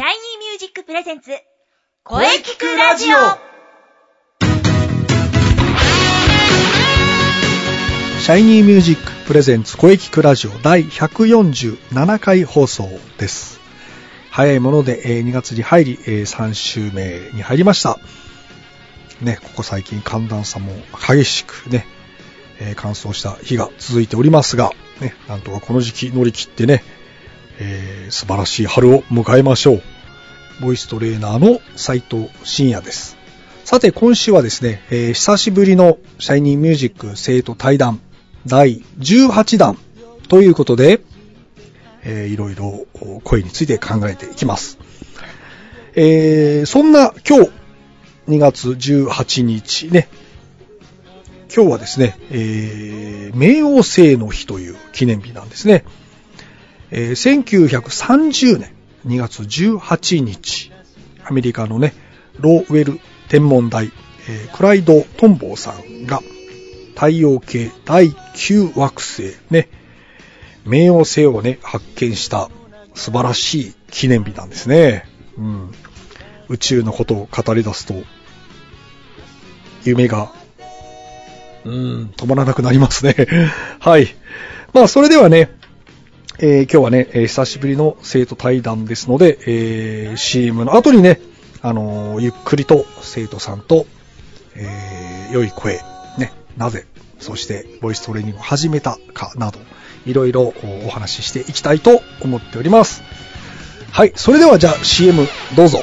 シャイニーミュージック presents 声キクラジオシャイニーミュージック presents 声キクラジオ第147回放送です。早いもので、えー2月に入り、えー3週目に入りました。ね、ここ最近寒暖差も激しくね、えー乾燥した日が続いておりますが、ね、なんとかこの時期乗り切ってね、えー素晴らしい春を迎えましょう。ボイストレーナーの斉藤慎也です。さて、今週はですね、えー久しぶりのシャイニーミュージック生徒対談第18弾ということで、えーいろいろ声について考えていきます。えーそんな今日、2月18日ね、今日はですね、えー冥王星の日という記念日なんですね。えー1930年2月18日、アメリカのね、ローウェル天文台、えークライド・トンボーさんが太陽系第9惑星ね、冥王星をね、発見した素晴らしい記念日なんですね。うん。宇宙のことを語り出すと、夢が、うん、止まらなくなりますね。はい。まあ、それではね、えー今日はね、えー久しぶりの生徒対談ですので、えー CM の後にね、あのーゆっくりと生徒さんと、えー良い声、ね、なぜ、そしてボイストレーニングを始めたかなど、いろいろおお話ししていきたいと思っております。はい、それではじゃあ CM どうぞ。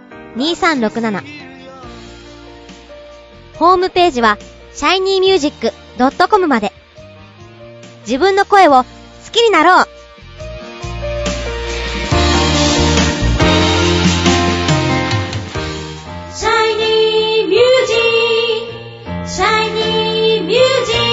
2367ホームページは shinymusic.com まで。自分の声を好きになろう。シャイニーミュージック。シャイニーミュージッえ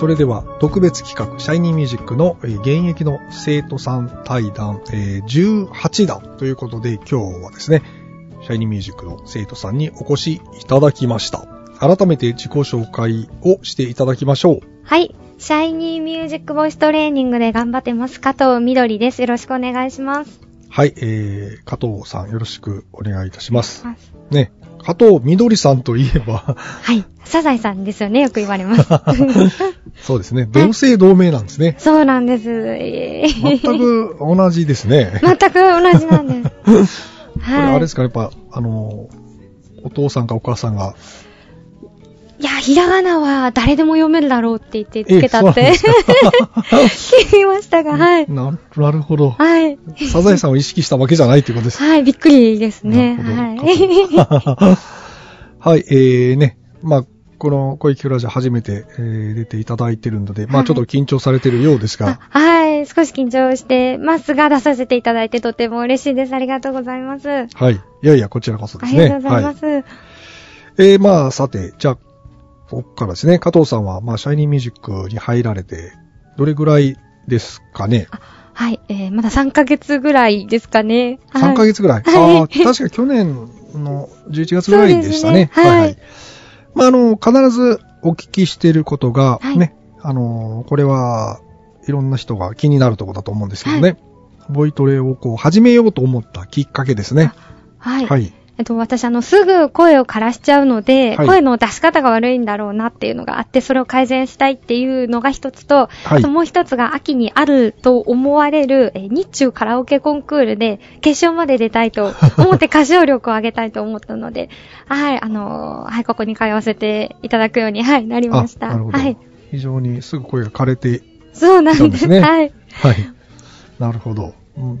それでは特別企画、シャイニーミュージックの、えー現役の生徒さん対談、えー18弾ということで今日はですね、シャイニーミュージックの生徒さんにお越しいただきました。改めて自己紹介をしていただきましょう。はい。シャイニーミュージックボイストレーニングで頑張ってます。加藤みどりです。よろしくお願いします。はい、えー、加藤さんよろしくお願いいたします。ね、加藤みどりさんといえば、はい。サザエさんですよね。よく言われます。そうですね、同姓同名なんですね。そうなんです。えー全く同じですね。全く同じなんです。これはい。あれですか、やっぱ、あの、お父さんかお母さんが、いや、ひらがなは誰でも読めるだろうって言ってつけたって聞きましたが、はい。ななるほど。はい。サザエさんを意識したわけじゃないということです。はい、びっくりですね。はほど はい、えーね、まあ、この声聞くラジオ初めて、えー出ていただいてるので、まあはいちょっと緊張されてるようですい。が、あはい。少し緊張してますが、出させていただいてとても嬉しいです。ありがとうございます。あはい。いやいや、こちらこそですね。りがとうございます。はい。えーまあさて、じゃあ、ここからですね、加藤さんは、まあ、シャイニーミュージックに入られて、どれぐらいですかね？はい、えー、まだ3ヶ月ぐらいですかね。3ヶ月月ぐらい？はいああ、確か去年の11月ぐらいでしたね。そうですねはいはい。まあ、あの、必ずお聞きしていることが、はいね、あの、これはいろんな人が気になるところだと思うんですけどね。ボイトレをこう始めようと思ったきっかけですね。はい。はい。えっと、私、あの、すぐ声を枯らしちゃうので、はい声の出し方が悪いんだろうなっていうのがあって、それを改善したいっていうのが一つと、はいあともう一つが秋にあると思われる、えー日中カラオケコンクールで決勝まで出たいと思って歌唱力を上げたいと思ったので、はい、あのーはい、ここに通わせていただくように、はい、なりました。あなるほど。はい。非常にすぐ声が枯れてそうなんですはい。はい。なるほど。うん、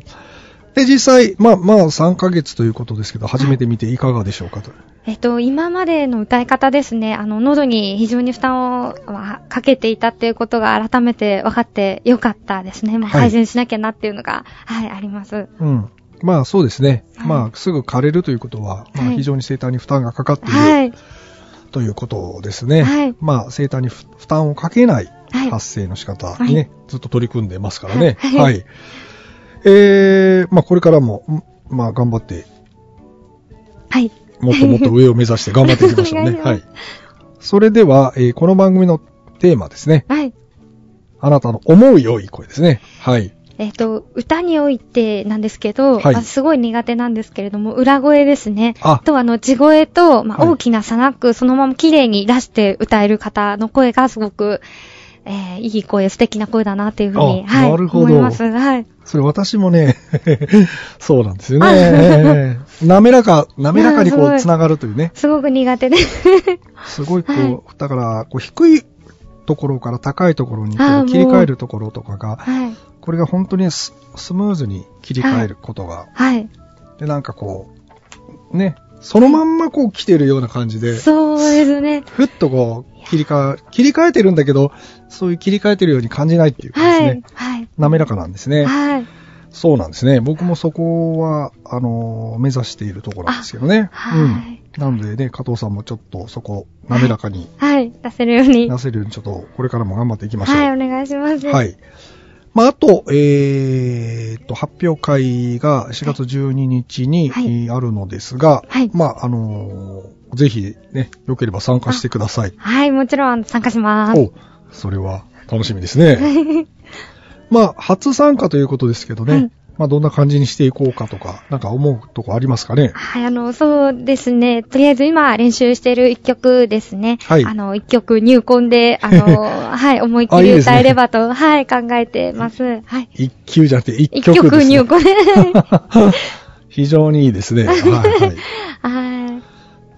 で、実際、まあまあ3ヶ月ということですけど、初めて見ていかがでしょうかと。えっと、今までの歌い方ですね、あの、喉に非常に負担をまあかけていたっていうことが改めて分かってよかったですね。まあ、はい改善しなきゃなっていうのが、はい、あります。うん。まあそうですね。はいまあすぐ枯れるということは、まあはい非常に生体に負担がかかっている、はい。ということですね。はいまあ生体に負負担をかけないはい発声の仕方にね、はいずっと取り組んでますからね。はいはい。えー、まあこれからも、んまあ頑張って、はい。もっともっと上を目指して頑張っていきましょうね。しますはい。それでは、えーこの番組のテーマですね。はい。あなたの思う良い声ですね。はい。えっと、歌においてなんですけど、はいあすごい苦手なんですけれども、裏声ですね。あと、あの、地声と、まあ、はい大きな差なく、そのまま綺麗に出して歌える方の声がすごく、えー、いい声、素敵な声だなっていうふうに、あはい、なるほど思います。はい。それ私もね、そうなんですよね。滑らか、滑らかにこう、つながるというね。すごく苦手です。すごいこう、はいだから、こう、低いところから高いところに切り替えるところとかが、はい。これが本当にススムーズに切り替えることが、はい。で、なんかこう、ね、そのまんまこう来てるような感じで、そうですね。ふっとこう、切り替え、切り替えてるんだけど、そういう切り替えてるように感じないっていうかですね、はい。はい。滑らかなんですね。はい。そうなんですね。僕もそこは、あの目指しているところなんですけどね。あはいうん。なのでね、加藤さんもちょっとそこ、滑らかにはい。出せるように。出せるように、ちょっとこれからも頑張っていきましょう。はい、お願いします。はい。まあ、あと、えーっと、発表会が4月12日に、あるのですが、はいまあ、あのーぜひね、よければ参加してください。はい、もちろん参加します。おそれは楽しみですね。まあ、初参加ということですけどね、はいまあ、どんな感じにしていこうかとか、なんか思うとこありますかね？はい、あの、そうですね。とりあえず今練習してる一曲ですね。はいあの、一曲入魂で、あの、はい、思いっきり歌えればと、はい、考えてます。はい。一級じゃなくて一一曲です、ね。曲入魂で。非常にいいですね。はい、はい。はい。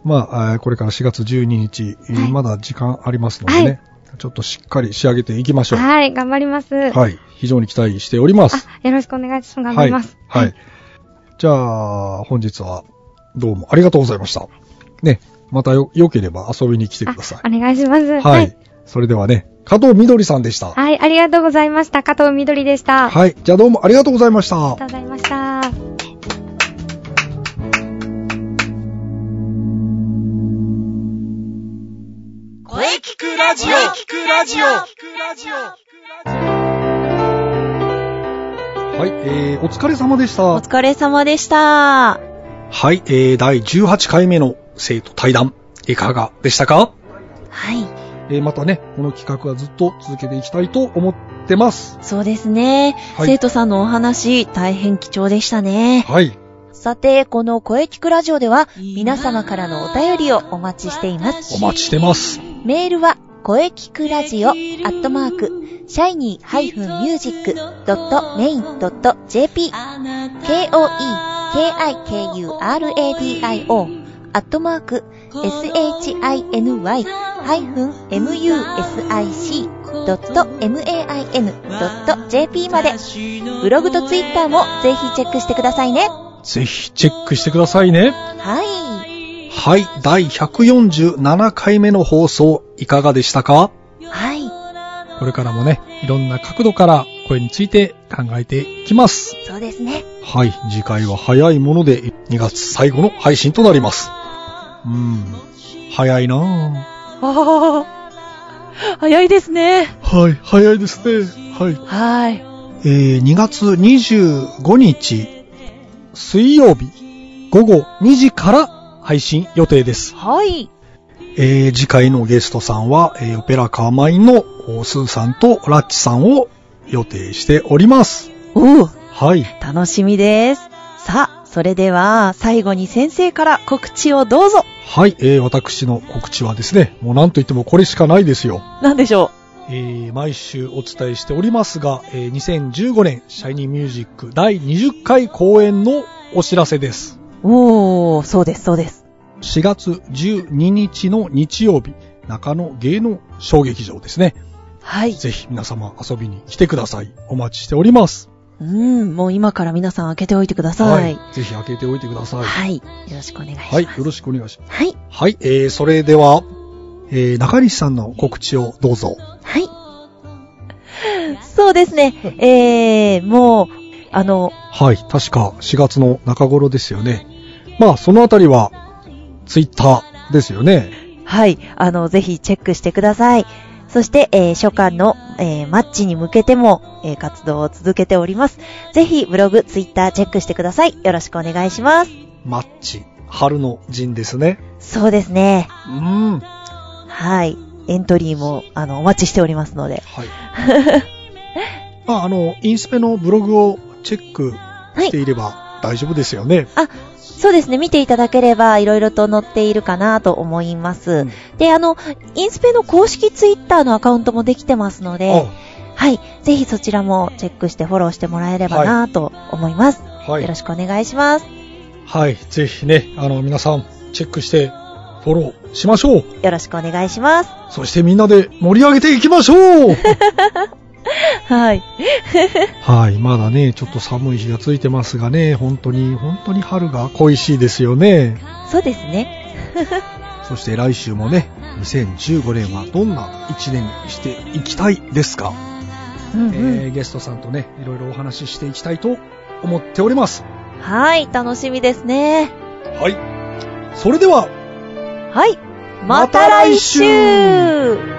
まあ、これから4月12日、えーはいまだ時間ありますのでね、はいちょっとしっかり仕上げていきましょう。はい、頑張ります。はい。非常に期待しております。あ、よろしくお願いします。頑張ります。はい。はい。じゃあ、本日はどうもありがとうございました。ね、またよ、良ければ遊びに来てください。あお願いします。はい。。それではね、加藤みどりさんでした。はい、ありがとうございました。加藤みどりでした。はい。じゃあどうもありがとうございました。ありがとうございました。聞くラジオ聞くラジオはい。えー、お疲れ様でした。お疲れ様でした。はい。えー、第18回目の生徒対談、いかがでしたか？はい。えー、またね、この企画はずっと続けていきたいと思ってます。そうですね。はい生徒さんのお話、大変貴重でしたね。はい。さて、この声聞くラジオでは、皆様からのお便りをお待ちしています。お待ちしてます。メールは、声聞くラジオ、アットマーク、shiny-music.main.jp、k-o-e-k-i-k-u-r-a-d-i-o、アットマーク、shiny-music.main.jp まで、ブログとツイッターもぜひチェックしてくださいね。ぜひチェックしてくださいね。はい。はい。第147回目の放送、いかがでしたか？はい。これからもね、いろんな角度から声について考えていきます。そうですね。はい。次回は早いもので2月最後の配信となります。うーん。早いなぁ。ああ、早いですね。はい。早いですね。はい。はい。えー、2月25日、水曜日、午後2時から配信予定です。はい。えー、次回のゲストさんは、えー、オペラカーマインのおスーさんとラッチさんを予定しております。おお、はい。楽しみです。さあ、それでは、最後に先生から告知をどうぞ。はい、えー、私の告知はですね、もうなんといってもこれしかないですよ。なんでしょえー、毎週お伝えしておりますが、えー、2015年シャイニーミュージック第20回公演のお知らせです。う。おー、そうです、そうです。4月12日の日曜日、中野芸能小劇場ですね。はい。ぜひ皆様遊びに来てください。お待ちしております。うん、もう今から皆さん開けておいてください。ぜひ開けておいてください。はい。よろしくお願いします。はい。よろしくお願いします。はい。はい。えー、それでは、えー、中西さんの告知をどうぞ。はい。そうですね。えー、もう、あの、はい。確か4月の中頃ですよね。まあ、そのあたりは、ツイッターですよね。はい。あの、ぜひチェックしてください。そして、えー初夏の、えーマッチに向けても、えー活動を続けております。ぜひ、ブログ、ツイッターチェックしてください。よろしくお願いします。マッチ、春の陣ですね。そうですね。うん。ははい。エントリーも、あの、お待ちしておりますので。い。まあ、あの、インスペのブログをチェックしていれば大丈夫ですよね。あ、そうですね。見ていただければ、いろいろと載っているかなと思います。うんで、あの、インスペの公式ツイッターのアカウントもできてますので、はい。ぜひそちらもチェックしてフォローしてもらえればなと思います。あはいよろ。しくお願いします。はい。ぜひね、あの、皆さん、チェックして、フォローしましょう。よろしくお願いします。そしてみんなで盛り上げていきましょう はい。はい。まだね、ちょっと寒い日がついてますがね、本当に、本当に春が恋しいですよね。そうですね。そして来週もね、2015年はどんな一年にしていきたいですか、うんうんえーゲストさんとね、いろいろお話ししていきたいと思っております。はい。楽しみですね。はい。それでは、はい。また来週